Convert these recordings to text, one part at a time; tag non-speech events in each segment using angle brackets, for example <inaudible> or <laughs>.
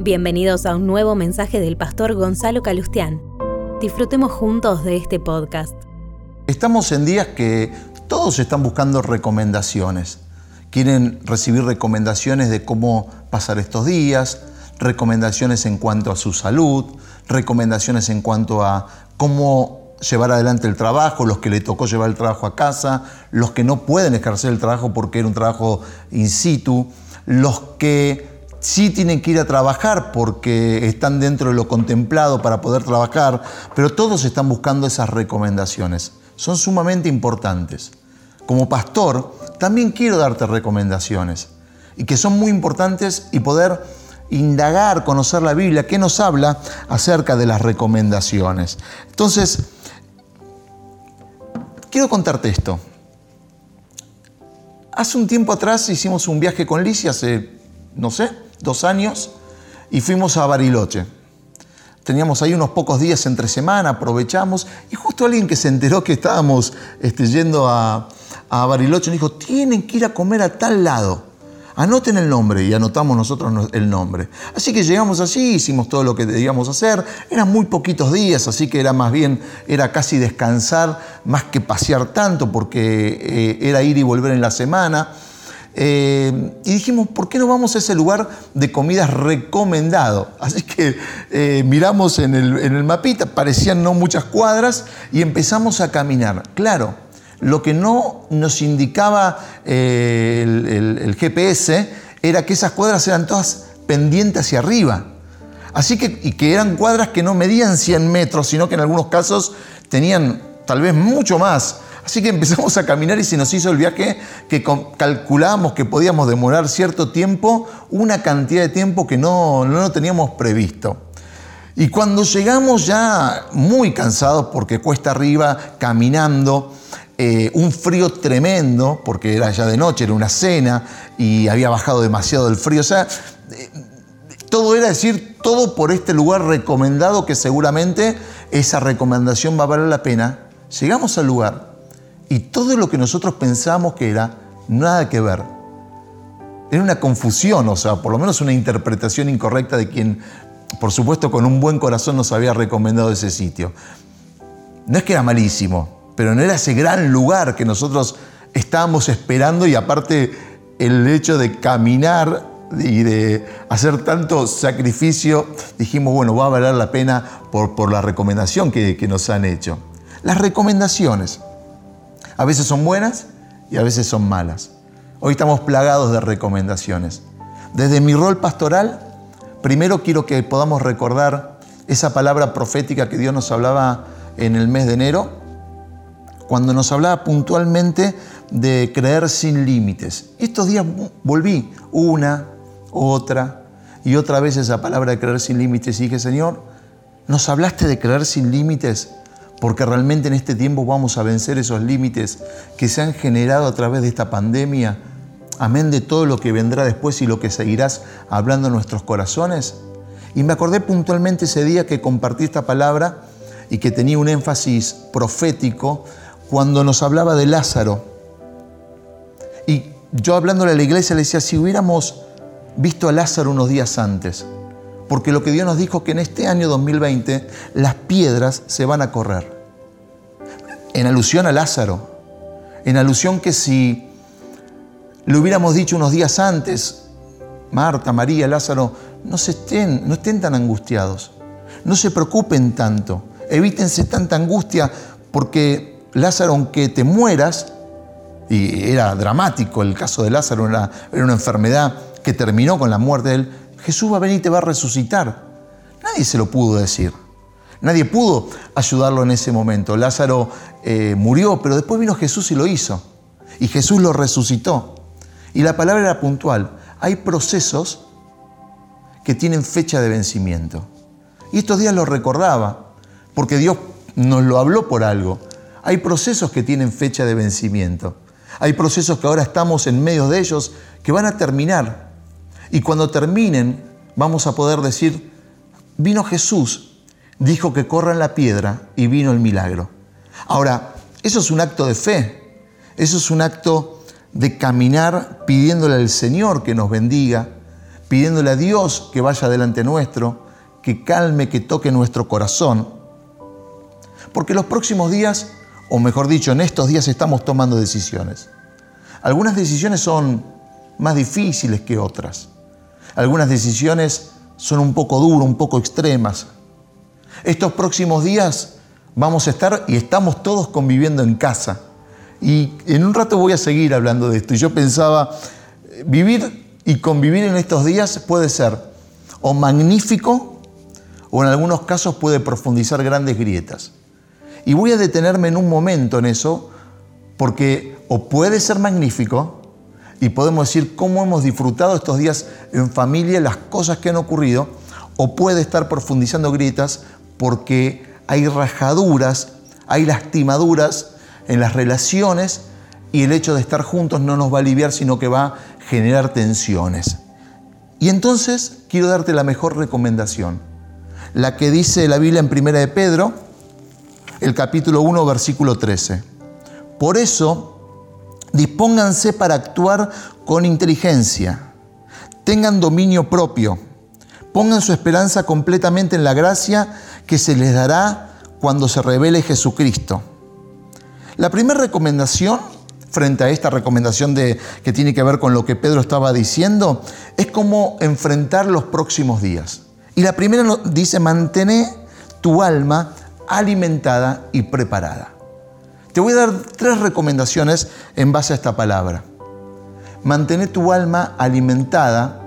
Bienvenidos a un nuevo mensaje del pastor Gonzalo Calustián. Disfrutemos juntos de este podcast. Estamos en días que todos están buscando recomendaciones. Quieren recibir recomendaciones de cómo pasar estos días, recomendaciones en cuanto a su salud, recomendaciones en cuanto a cómo llevar adelante el trabajo, los que le tocó llevar el trabajo a casa, los que no pueden ejercer el trabajo porque era un trabajo in situ, los que sí tienen que ir a trabajar porque están dentro de lo contemplado para poder trabajar, pero todos están buscando esas recomendaciones. Son sumamente importantes. Como pastor, también quiero darte recomendaciones y que son muy importantes y poder indagar, conocer la Biblia, que nos habla acerca de las recomendaciones. Entonces, quiero contarte esto. Hace un tiempo atrás hicimos un viaje con Liz, hace, no sé, dos años, y fuimos a Bariloche. Teníamos ahí unos pocos días entre semana, aprovechamos, y justo alguien que se enteró que estábamos este, yendo a, a Bariloche nos dijo, tienen que ir a comer a tal lado. Anoten el nombre y anotamos nosotros el nombre. Así que llegamos allí, hicimos todo lo que debíamos hacer. Eran muy poquitos días, así que era más bien, era casi descansar más que pasear tanto, porque eh, era ir y volver en la semana. Eh, y dijimos, ¿por qué no vamos a ese lugar de comidas recomendado? <laughs> Así que eh, miramos en el, en el mapita, parecían no muchas cuadras, y empezamos a caminar. Claro, lo que no nos indicaba eh, el, GPS era que esas cuadras eran todas pendientes hacia arriba. Así que, y que eran cuadras que no medían 100 metros, sino que en algunos casos tenían tal vez mucho más. Así que empezamos a caminar y se nos hizo el viaje que calculábamos que podíamos demorar cierto tiempo, una cantidad de tiempo que no, no lo teníamos previsto. Y cuando llegamos ya muy cansados porque cuesta arriba, caminando, eh, un frío tremendo, porque era ya de noche, era una cena y había bajado demasiado el frío. O sea, eh, todo era decir, todo por este lugar recomendado que seguramente esa recomendación va a valer la pena. Llegamos al lugar y todo lo que nosotros pensamos que era, nada que ver. Era una confusión, o sea, por lo menos una interpretación incorrecta de quien, por supuesto, con un buen corazón nos había recomendado ese sitio. No es que era malísimo, pero no era ese gran lugar que nosotros estábamos esperando y aparte el hecho de caminar y de hacer tanto sacrificio, dijimos, bueno, va a valer la pena por, la recomendación que, que nos han hecho. Las recomendaciones a veces son buenas y a veces son malas. Hoy estamos plagados de recomendaciones. Desde mi rol pastoral, primero quiero que podamos recordar esa palabra profética que Dios nos hablaba en el mes de enero, cuando nos hablaba puntualmente de creer sin límites. Estos días volví una, otra y otra vez esa palabra de creer sin límites y dije, Señor, nos hablaste de creer sin límites porque realmente en este tiempo vamos a vencer esos límites que se han generado a través de esta pandemia, amén de todo lo que vendrá después y lo que seguirás hablando en nuestros corazones. Y me acordé puntualmente ese día que compartí esta palabra y que tenía un énfasis profético cuando nos hablaba de Lázaro. Y yo hablándole a la iglesia le decía, si hubiéramos visto a Lázaro unos días antes, porque lo que Dios nos dijo que en este año 2020 las piedras se van a correr. En alusión a Lázaro, en alusión que si le hubiéramos dicho unos días antes, Marta, María, Lázaro, no, se estén, no estén tan angustiados, no se preocupen tanto, evítense tanta angustia porque Lázaro, aunque te mueras, y era dramático el caso de Lázaro, era, una enfermedad que terminó con la muerte de él, Jesús va a venir y te va a resucitar. Nadie se lo pudo decir. Nadie pudo ayudarlo en ese momento. Lázaro eh, murió, pero después vino Jesús y lo hizo. Y Jesús lo resucitó. Y la palabra era puntual. Hay procesos que tienen fecha de vencimiento. Y estos días lo recordaba, porque Dios nos lo habló por algo. Hay procesos que tienen fecha de vencimiento. Hay procesos que ahora estamos en medio de ellos que van a terminar. Y cuando terminen, vamos a poder decir, vino Jesús, dijo que corran la piedra y vino el milagro. Ahora, eso es un acto de fe. Eso es un acto de caminar pidiéndole al Señor que nos bendiga, pidiéndole a Dios que vaya delante nuestro, que calme, que toque nuestro corazón. Porque los próximos días, o mejor dicho, en estos días estamos tomando decisiones. Algunas decisiones son más difíciles que otras. Algunas decisiones son un poco duras, un poco extremas. Estos próximos días vamos a estar y estamos todos conviviendo en casa. Y en un rato voy a seguir hablando de esto. Y yo pensaba, vivir y convivir en estos días puede ser o magnífico o en algunos casos puede profundizar grandes grietas. Y voy a detenerme en un momento en eso porque o puede ser magnífico y podemos decir cómo hemos disfrutado estos días en familia, las cosas que han ocurrido, o puede estar profundizando grietas porque hay rajaduras, hay lastimaduras en las relaciones y el hecho de estar juntos no nos va a aliviar, sino que va a generar tensiones. Y entonces quiero darte la mejor recomendación, la que dice la Biblia en Primera de Pedro, el capítulo 1, versículo 13. Por eso, dispónganse para actuar con inteligencia, tengan dominio propio, pongan su esperanza completamente en la gracia que se les dará cuando se revele Jesucristo. La primera recomendación, frente a esta recomendación de, que tiene que ver con lo que Pedro estaba diciendo, es cómo enfrentar los próximos días. Y la primera dice, mantener tu alma alimentada y preparada. Te voy a dar tres recomendaciones en base a esta palabra. Mantener tu alma alimentada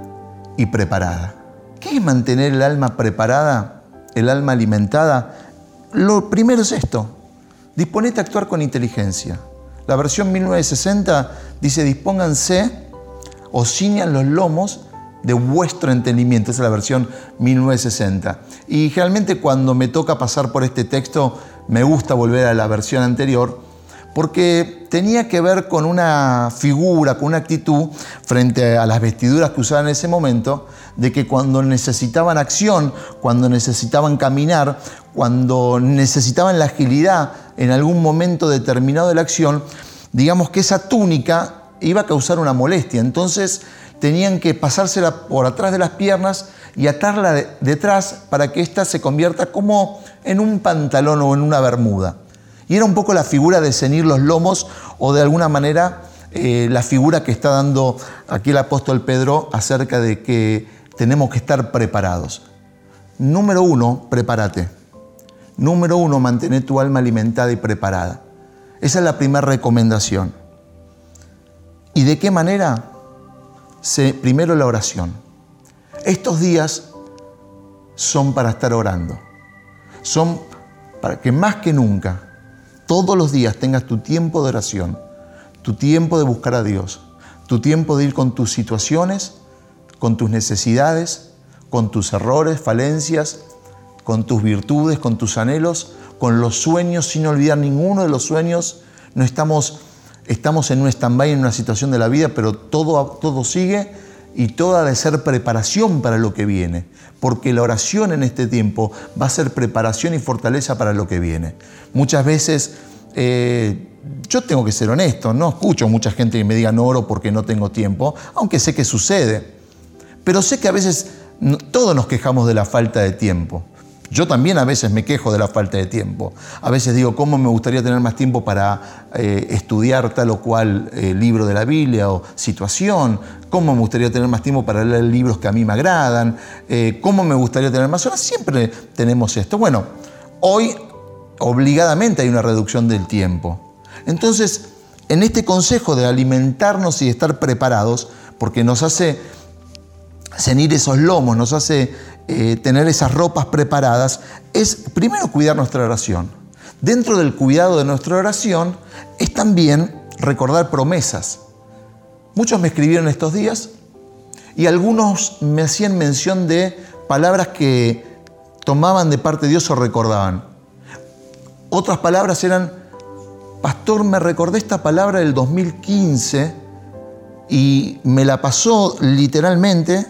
y preparada. ¿Qué es mantener el alma preparada, el alma alimentada? Lo primero es esto, disponete a actuar con inteligencia. La versión 1960 dice, dispónganse o ciñan los lomos de vuestro entendimiento. Esa es la versión 1960. Y generalmente cuando me toca pasar por este texto, me gusta volver a la versión anterior, porque tenía que ver con una figura, con una actitud frente a las vestiduras que usaban en ese momento, de que cuando necesitaban acción, cuando necesitaban caminar, cuando necesitaban la agilidad en algún momento determinado de la acción, digamos que esa túnica iba a causar una molestia. Entonces tenían que pasársela por atrás de las piernas y atarla detrás para que ésta se convierta como en un pantalón o en una bermuda. Y era un poco la figura de cenir los lomos o de alguna manera eh, la figura que está dando aquí el apóstol Pedro acerca de que tenemos que estar preparados. Número uno, prepárate. Número uno, mantener tu alma alimentada y preparada. Esa es la primera recomendación. ¿Y de qué manera? primero la oración. Estos días son para estar orando. Son para que más que nunca, todos los días tengas tu tiempo de oración, tu tiempo de buscar a Dios, tu tiempo de ir con tus situaciones, con tus necesidades, con tus errores, falencias, con tus virtudes, con tus anhelos, con los sueños, sin olvidar ninguno de los sueños. No estamos estamos en un stand-by, en una situación de la vida, pero todo, todo sigue y toda de ser preparación para lo que viene, porque la oración en este tiempo va a ser preparación y fortaleza para lo que viene. Muchas veces, eh, yo tengo que ser honesto, no escucho mucha gente que me diga no oro porque no tengo tiempo, aunque sé que sucede, pero sé que a veces todos nos quejamos de la falta de tiempo. Yo también a veces me quejo de la falta de tiempo. A veces digo, ¿cómo me gustaría tener más tiempo para eh, estudiar tal o cual eh, libro de la Biblia o situación? ¿Cómo me gustaría tener más tiempo para leer libros que a mí me agradan? Eh, ¿Cómo me gustaría tener más horas? Siempre tenemos esto. Bueno, hoy obligadamente hay una reducción del tiempo. Entonces, en este consejo de alimentarnos y estar preparados, porque nos hace cenir esos lomos, nos hace eh, tener esas ropas preparadas, es primero cuidar nuestra oración. Dentro del cuidado de nuestra oración es también recordar promesas. Muchos me escribieron estos días y algunos me hacían mención de palabras que tomaban de parte de Dios o recordaban. Otras palabras eran, pastor, me recordé esta palabra del 2015 y me la pasó literalmente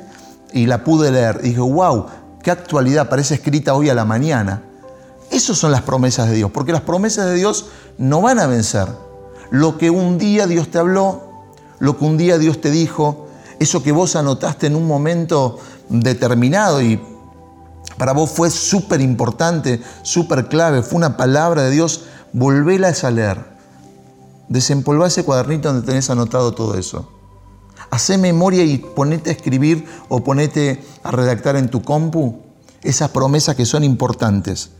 y la pude leer. Y dije, wow, qué actualidad, parece escrita hoy a la mañana. Esas son las promesas de Dios, porque las promesas de Dios no van a vencer. Lo que un día Dios te habló, lo que un día Dios te dijo, eso que vos anotaste en un momento determinado y para vos fue súper importante, súper clave, fue una palabra de Dios, volvéla a leer. Desempolvá ese cuadernito donde tenés anotado todo eso. Hacé memoria y ponete a escribir o ponete a redactar en tu compu esas promesas que son importantes.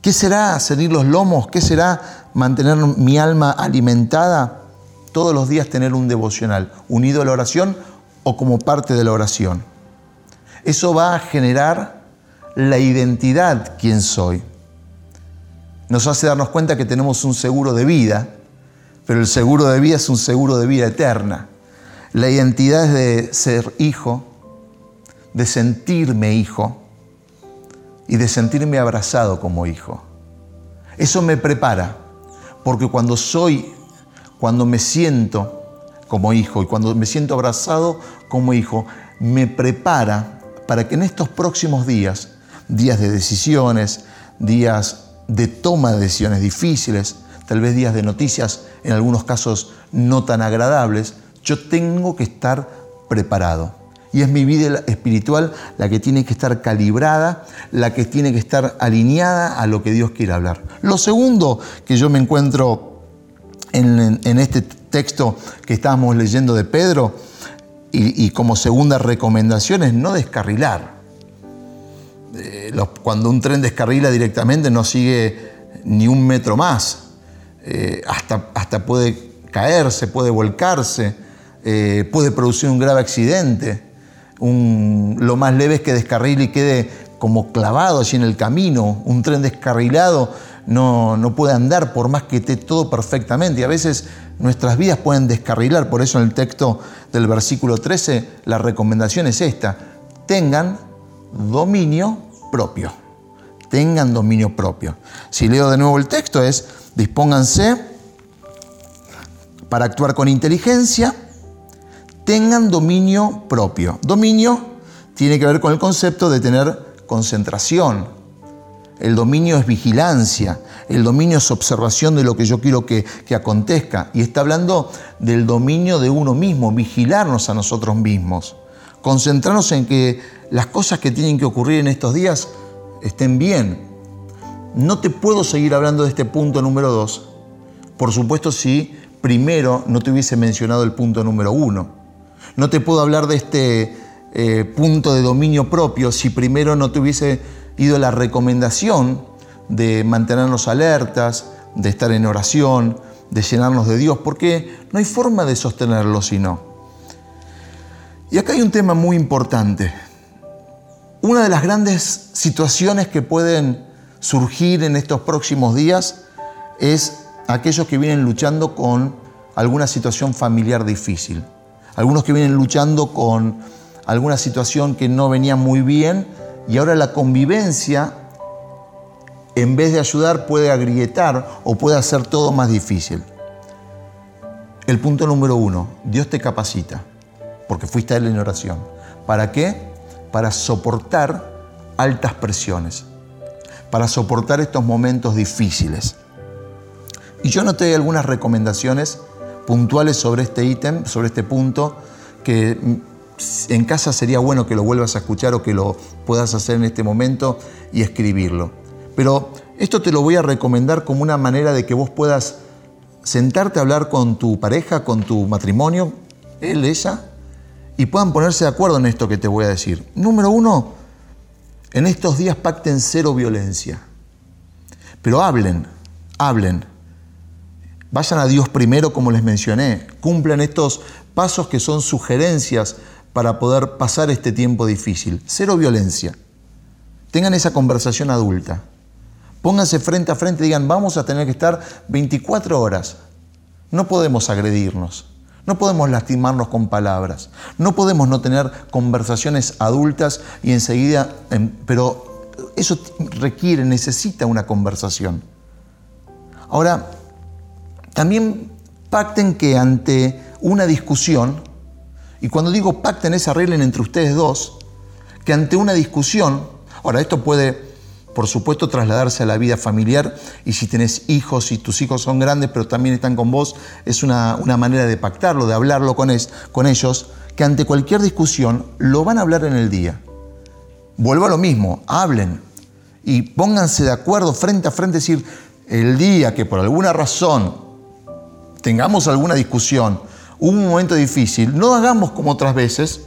¿Qué será seguir los lomos? ¿Qué será mantener mi alma alimentada? Todos los días tener un devocional, unido a la oración o como parte de la oración. Eso va a generar la identidad, quién soy. Nos hace darnos cuenta que tenemos un seguro de vida, pero el seguro de vida es un seguro de vida eterna. La identidad es de ser hijo, de sentirme hijo y de sentirme abrazado como hijo. Eso me prepara, porque cuando soy, cuando me siento como hijo y cuando me siento abrazado como hijo, me prepara para que en estos próximos días, días de decisiones, días de toma de decisiones difíciles, tal vez días de noticias, en algunos casos no tan agradables, yo tengo que estar preparado. Y es mi vida espiritual la que tiene que estar calibrada, la que tiene que estar alineada a lo que Dios quiere hablar. Lo segundo que yo me encuentro en, este texto que estábamos leyendo de Pedro y, como segunda recomendación es no descarrilar. Eh, cuando un tren descarrila directamente no sigue ni un metro más. Eh, hasta, hasta puede caerse, puede volcarse, eh, puede producir un grave accidente lo más leve es que descarrile y quede como clavado allí en el camino. Un tren descarrilado no, no puede andar por más que esté todo perfectamente. Y a veces nuestras vidas pueden descarrilar. Por eso en el texto del versículo 13 la recomendación es esta. Tengan dominio propio. Tengan dominio propio. Si leo de nuevo el texto es, dispónganse para actuar con inteligencia tengan dominio propio. Dominio tiene que ver con el concepto de tener concentración. El dominio es vigilancia, el dominio es observación de lo que yo quiero que, que acontezca. Y está hablando del dominio de uno mismo, vigilarnos a nosotros mismos, concentrarnos en que las cosas que tienen que ocurrir en estos días estén bien. No te puedo seguir hablando de este punto número dos, por supuesto si primero no te hubiese mencionado el punto número uno. No te puedo hablar de este eh, punto de dominio propio si primero no te hubiese ido la recomendación de mantenernos alertas, de estar en oración, de llenarnos de Dios, porque no hay forma de sostenerlo si no. Y acá hay un tema muy importante. Una de las grandes situaciones que pueden surgir en estos próximos días es aquellos que vienen luchando con alguna situación familiar difícil algunos que vienen luchando con alguna situación que no venía muy bien y ahora la convivencia, en vez de ayudar, puede agrietar o puede hacer todo más difícil. El punto número uno, Dios te capacita, porque fuiste a Él en oración. ¿Para qué? Para soportar altas presiones, para soportar estos momentos difíciles. Y yo noté algunas recomendaciones puntuales sobre este ítem, sobre este punto, que en casa sería bueno que lo vuelvas a escuchar o que lo puedas hacer en este momento y escribirlo. Pero esto te lo voy a recomendar como una manera de que vos puedas sentarte a hablar con tu pareja, con tu matrimonio, él, ella, y puedan ponerse de acuerdo en esto que te voy a decir. Número uno, en estos días pacten cero violencia. Pero hablen, hablen. Vayan a Dios primero, como les mencioné. Cumplan estos pasos que son sugerencias para poder pasar este tiempo difícil. Cero violencia. Tengan esa conversación adulta. Pónganse frente a frente y digan, vamos a tener que estar 24 horas. No podemos agredirnos. No podemos lastimarnos con palabras. No podemos no tener conversaciones adultas y enseguida, em, pero eso requiere, necesita una conversación. Ahora, también pacten que ante una discusión, y cuando digo pacten es arreglen entre ustedes dos, que ante una discusión, ahora esto puede por supuesto, trasladarse a la vida familiar y si tenés hijos y tus hijos son grandes pero también están con vos, es una, manera de pactarlo, de hablarlo con, con ellos, que ante cualquier discusión lo van a hablar en el día. Vuelvo a lo mismo, hablen y pónganse de acuerdo frente a frente, decir, el día que por alguna razón tengamos alguna discusión, un momento difícil, no hagamos como otras veces,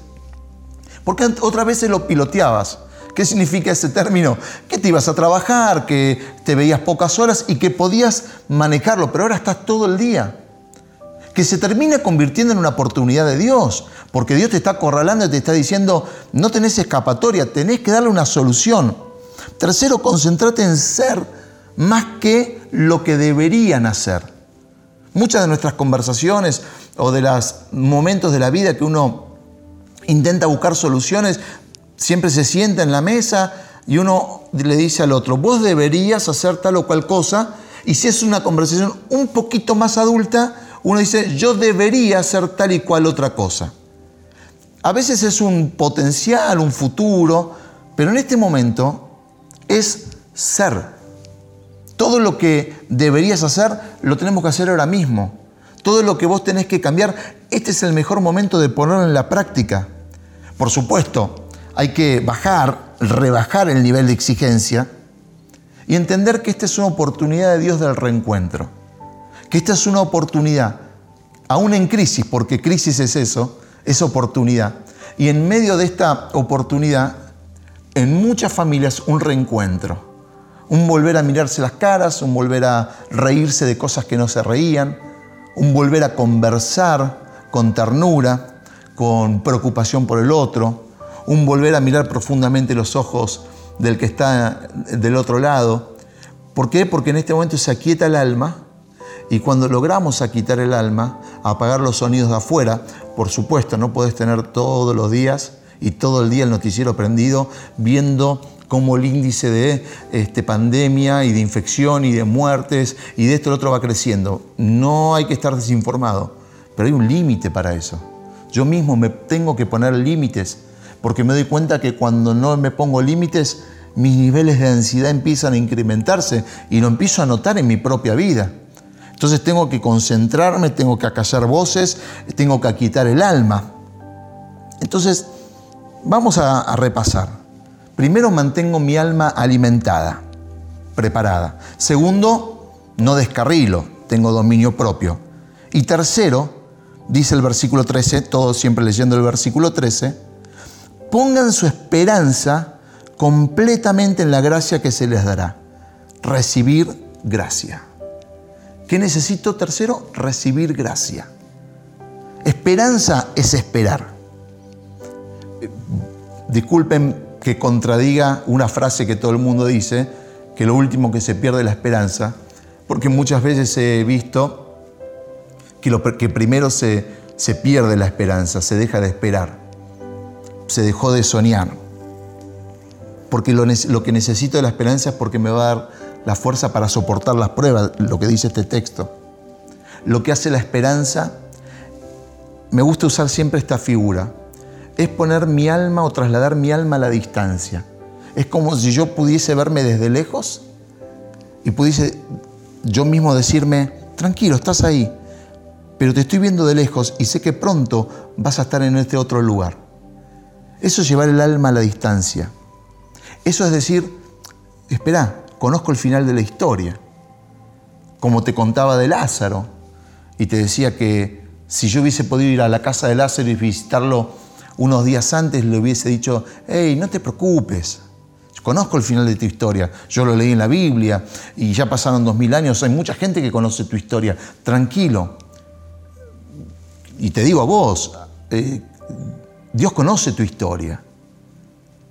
porque otras veces lo piloteabas. ¿Qué significa ese término? Que te ibas a trabajar, que te veías pocas horas y que podías manejarlo, pero ahora estás todo el día. Que se termina convirtiendo en una oportunidad de Dios, porque Dios te está acorralando y te está diciendo, no tenés escapatoria, tenés que darle una solución. Tercero, concéntrate en ser más que lo que deberían hacer. Muchas de nuestras conversaciones o de los momentos de la vida que uno intenta buscar soluciones Siempre se sienta en la mesa y uno le dice al otro, vos deberías hacer tal o cual cosa. Y si es una conversación un poquito más adulta, uno dice, yo debería hacer tal y cual otra cosa. A veces es un potencial, un futuro, pero en este momento es ser. Todo lo que deberías hacer lo tenemos que hacer ahora mismo. Todo lo que vos tenés que cambiar, este es el mejor momento de ponerlo en la práctica. Por supuesto, hay que bajar, rebajar el nivel de exigencia y entender que esta es una oportunidad de Dios del reencuentro. Que esta es una oportunidad, aún en crisis, porque crisis es eso, es oportunidad. Y en medio de esta oportunidad, en muchas familias, un reencuentro. Un volver a mirarse las caras, un volver a reírse de cosas que no se reían, un volver a conversar con ternura, con preocupación por el otro, un volver a mirar profundamente los ojos del que está del otro lado. ¿Por qué? Porque en este momento se aquieta el alma y cuando logramos aquietar el alma, apagar los sonidos de afuera, por supuesto, no puedes tener todos los días y todo el día el noticiero prendido viendo cómo el índice de este, pandemia y de infección y de muertes y de esto y lo otro va creciendo. No hay que estar desinformado, pero hay un límite para eso. Yo mismo me tengo que poner límites porque me doy cuenta que cuando no me pongo límites, mis niveles de ansiedad empiezan a incrementarse y lo empiezo a notar en mi propia vida. Entonces tengo que concentrarme, tengo que acallar voces, tengo que quitar el alma. Entonces, vamos a, repasar. Primero, mantengo mi alma alimentada, preparada. Segundo, no descarrilo, tengo dominio propio. Y tercero, dice el versículo 13, todo siempre leyendo el versículo 13, pongan su esperanza completamente en la gracia que se les dará. Recibir gracia. ¿Qué necesito tercero? Recibir gracia. Esperanza es esperar. Disculpen que contradiga una frase que todo el mundo dice, que lo último que se pierde es la esperanza, porque muchas veces he visto que, lo, que primero se, se pierde la esperanza, se deja de esperar se dejó de soñar. Porque lo, que necesito de la esperanza es porque me va a dar la fuerza para soportar las pruebas, lo que dice este texto. Lo que hace la esperanza, me gusta usar siempre esta figura, es poner mi alma o trasladar mi alma a la distancia. Es como si yo pudiese verme desde lejos y pudiese yo mismo decirme, tranquilo, estás ahí, pero te estoy viendo de lejos y sé que pronto vas a estar en este otro lugar. Eso es llevar el alma a la distancia. Eso es decir, espera, conozco el final de la historia. Como te contaba de Lázaro, y te decía que si yo hubiese podido ir a la casa de Lázaro y visitarlo unos días antes, le hubiese dicho, hey, no te preocupes, conozco el final de tu historia, yo lo leí en la Biblia y ya pasaron dos mil años, hay mucha gente que conoce tu historia, tranquilo. Y te digo a vos, eh, Dios conoce tu historia.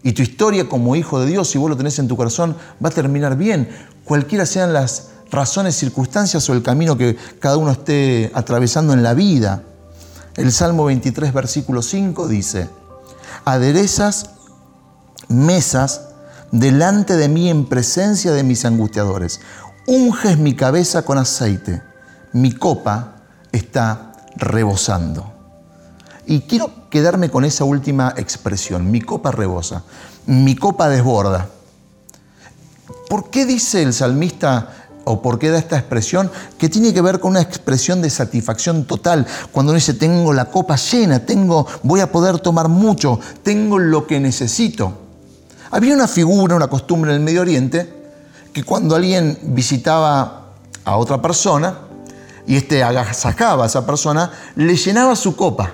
Y tu historia como hijo de Dios, si vos lo tenés en tu corazón, va a terminar bien, cualquiera sean las razones, circunstancias o el camino que cada uno esté atravesando en la vida. El Salmo 23, versículo 5 dice, aderezas mesas delante de mí en presencia de mis angustiadores. Unges mi cabeza con aceite. Mi copa está rebosando. Y quiero quedarme con esa última expresión, mi copa rebosa, mi copa desborda. ¿Por qué dice el salmista o por qué da esta expresión que tiene que ver con una expresión de satisfacción total. Cuando uno dice, tengo la copa llena, tengo, voy a poder tomar mucho, tengo lo que necesito. Había una figura, una costumbre en el Medio Oriente, que cuando alguien visitaba a otra persona y este agasajaba a esa persona, le llenaba su copa.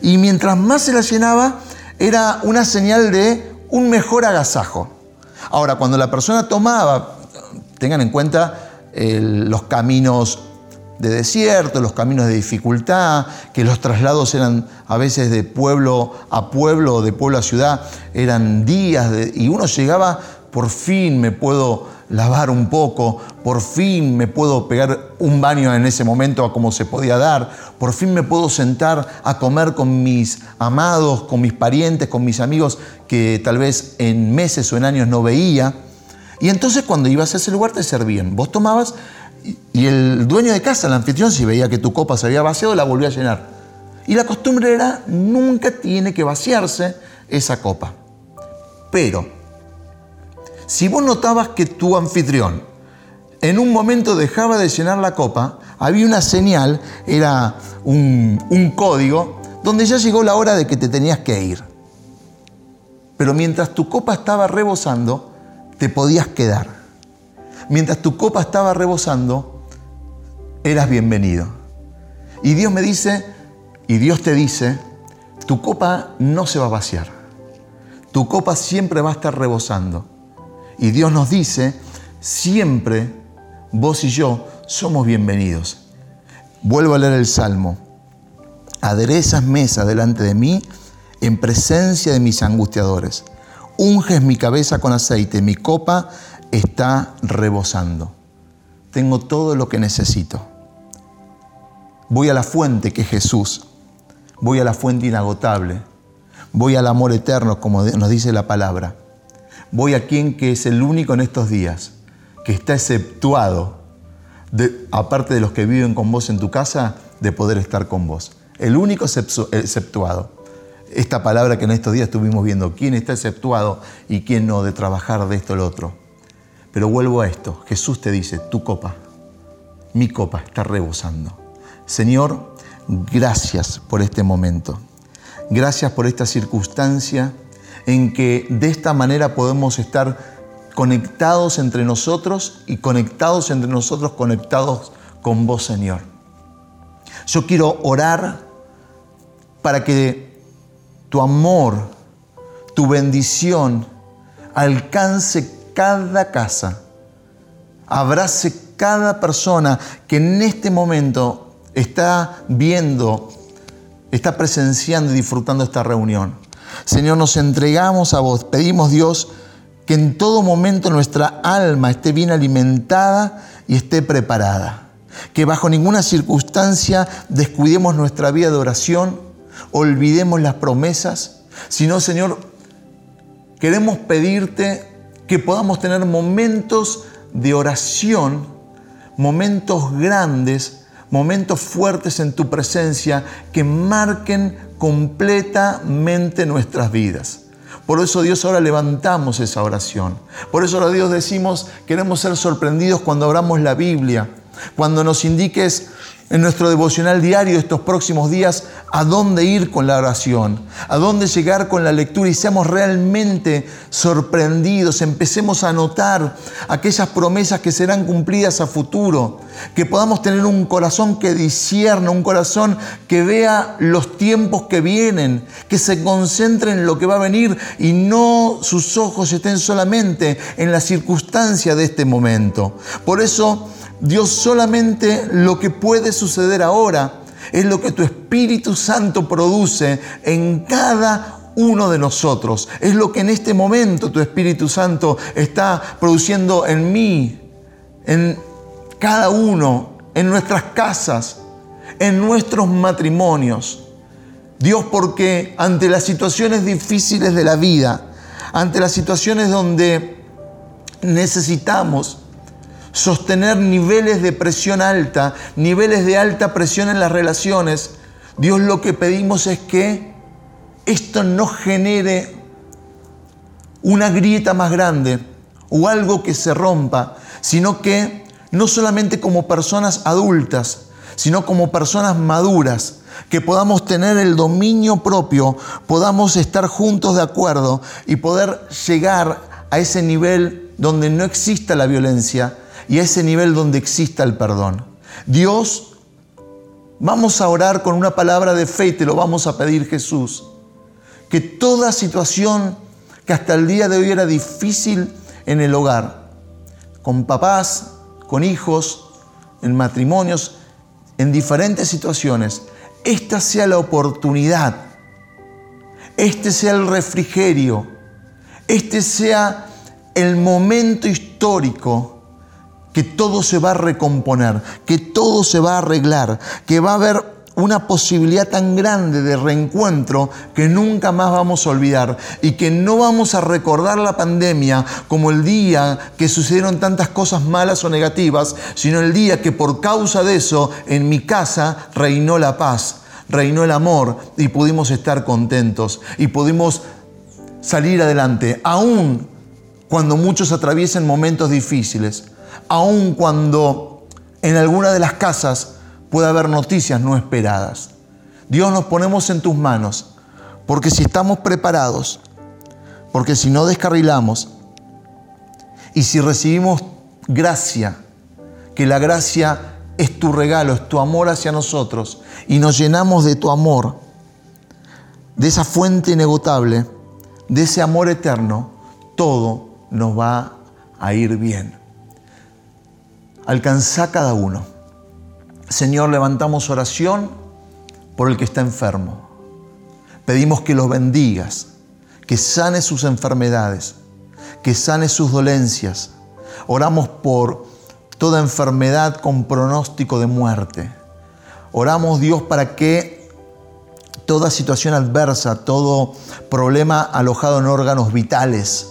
Y mientras más se la llenaba, era una señal de un mejor agasajo. Ahora, cuando la persona tomaba, tengan en cuenta los caminos de desierto, los caminos de dificultad, que los traslados eran a veces de pueblo a pueblo de pueblo a ciudad, eran días y uno llegaba, por fin me puedo lavar un poco, por fin me puedo pegar un baño en ese momento a como se podía dar, por fin me puedo sentar a comer con mis amados, con mis parientes, con mis amigos que tal vez en meses o en años no veía. Y entonces cuando ibas a ese lugar te servían. Vos tomabas y el dueño de casa, el anfitrión, si veía que tu copa se había vaciado, la volvía a llenar. Y la costumbre era, nunca tiene que vaciarse esa copa. Pero, si vos notabas que tu anfitrión en un momento dejaba de llenar la copa, había una señal, era un, un código, donde ya llegó la hora de que te tenías que ir. Pero mientras tu copa estaba rebosando, te podías quedar. Mientras tu copa estaba rebosando, eras bienvenido. Y Dios me dice, y Dios te dice, tu copa no se va a vaciar. Tu copa siempre va a estar rebosando. Y Dios nos dice, siempre vos y yo somos bienvenidos. Vuelvo a leer el Salmo. Aderezas mesa delante de mí en presencia de mis angustiadores unges mi cabeza con aceite, mi copa está rebosando. Tengo todo lo que necesito. Voy a la fuente que es Jesús. Voy a la fuente inagotable. Voy al amor eterno, como nos dice la palabra. Voy a quien que es el único en estos días, que está exceptuado, aparte de los que viven con vos en tu casa, de poder estar con vos. El único exceptuado esta palabra que en estos días estuvimos viendo, quién está exceptuado y quién no de trabajar de esto lo otro. Pero vuelvo a esto, Jesús te dice, tu copa, mi copa está rebosando. Señor, gracias por este momento. Gracias por esta circunstancia en que de esta manera podemos estar conectados entre nosotros y conectados entre nosotros, conectados con vos, Señor. Yo quiero orar para que tu amor, tu bendición alcance cada casa, abrace cada persona que en este momento está viendo, está presenciando y disfrutando esta reunión. Señor, nos entregamos a vos, pedimos Dios que en todo momento nuestra alma esté bien alimentada y esté preparada. Que bajo ninguna circunstancia descuidemos nuestra vida de oración, olvidemos las promesas, sino, Señor, queremos pedirte que podamos tener momentos de oración, momentos grandes, momentos fuertes en tu presencia que marquen completamente nuestras vidas. Por eso Dios ahora levantamos esa oración. Por eso ahora Dios decimos, queremos ser sorprendidos cuando abramos la Biblia, cuando nos indiques en nuestro devocional diario estos próximos días a dónde ir con la oración, a dónde llegar con la lectura y seamos realmente sorprendidos, empecemos a notar aquellas promesas que serán cumplidas a futuro, que podamos tener un corazón que discierna, un corazón que vea los tiempos que vienen, que se concentre en lo que va a venir y no sus ojos estén solamente en la circunstancia de este momento. Por eso, Dios solamente lo que puede suceder ahora es lo que tu Espíritu Santo produce en cada uno de nosotros. Es lo que en este momento tu Espíritu Santo está produciendo en mí, en cada uno, en nuestras casas, en nuestros matrimonios. Dios, porque ante las situaciones difíciles de la vida, ante las situaciones donde necesitamos sostener niveles de presión alta, niveles de alta presión en las relaciones, Dios lo que pedimos es que esto no genere una grieta más grande, o algo que se rompa, sino que no solamente como personas adultas, sino como personas maduras, que podamos tener el dominio propio, podamos estar juntos de acuerdo y poder llegar a ese nivel donde no exista la violencia y a ese nivel donde exista el perdón. Dios, vamos a orar con una palabra de fe y te lo vamos a pedir Jesús. Que toda situación que hasta el día de hoy era difícil en el hogar, con papás, con hijos, en matrimonios, en diferentes situaciones, esta sea la oportunidad, este sea el refrigerio, este sea el momento histórico que todo se va a recomponer, que todo se va a arreglar, que va a haber una posibilidad tan grande de reencuentro que nunca más vamos a olvidar y que no vamos a recordar la pandemia como el día que sucedieron tantas cosas malas o negativas, sino el día que por causa de eso en mi casa reinó la paz, reinó el amor y pudimos estar contentos y pudimos salir adelante, aún cuando muchos atraviesen momentos difíciles, aun cuando en alguna de las casas pueda haber noticias no esperadas. Dios nos ponemos en tus manos, porque si estamos preparados, porque si no descarrilamos y si recibimos gracia, que la gracia es tu regalo, es tu amor hacia nosotros, y nos llenamos de tu amor, de esa fuente inagotable, de ese amor eterno, todo nos va a ir bien. Alcanza cada uno. Señor, levantamos oración por el que está enfermo. Pedimos que los bendigas, que sane sus enfermedades, que sane sus dolencias. Oramos por toda enfermedad con pronóstico de muerte. Oramos, Dios, para que toda situación adversa, todo problema alojado en órganos vitales,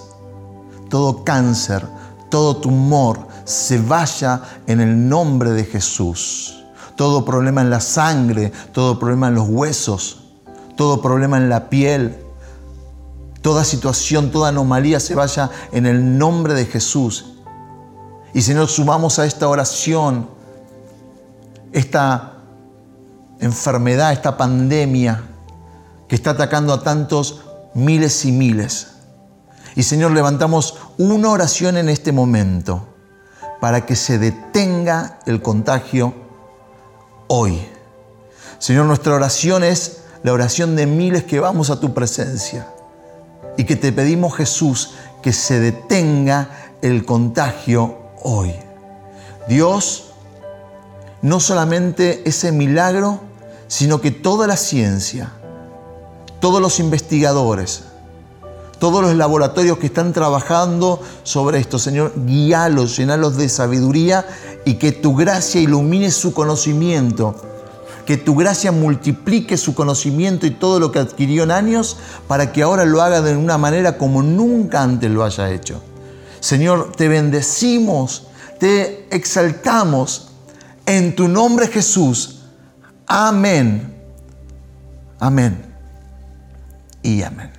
todo cáncer, todo tumor se vaya en el nombre de Jesús. Todo problema en la sangre, todo problema en los huesos, todo problema en la piel, toda situación, toda anomalía se vaya en el nombre de Jesús. Y Señor, sumamos a esta oración esta enfermedad, esta pandemia que está atacando a tantos miles y miles. Y Señor, levantamos una oración en este momento para que se detenga el contagio hoy. Señor, nuestra oración es la oración de miles que vamos a tu presencia y que te pedimos Jesús que se detenga el contagio hoy. Dios, no solamente ese milagro, sino que toda la ciencia, todos los investigadores, todos los laboratorios que están trabajando sobre esto, Señor, guíalos, llenalos de sabiduría y que tu gracia ilumine su conocimiento, que tu gracia multiplique su conocimiento y todo lo que adquirió en años para que ahora lo haga de una manera como nunca antes lo haya hecho. Señor, te bendecimos, te exaltamos en tu nombre Jesús. Amén. Amén. Y amén.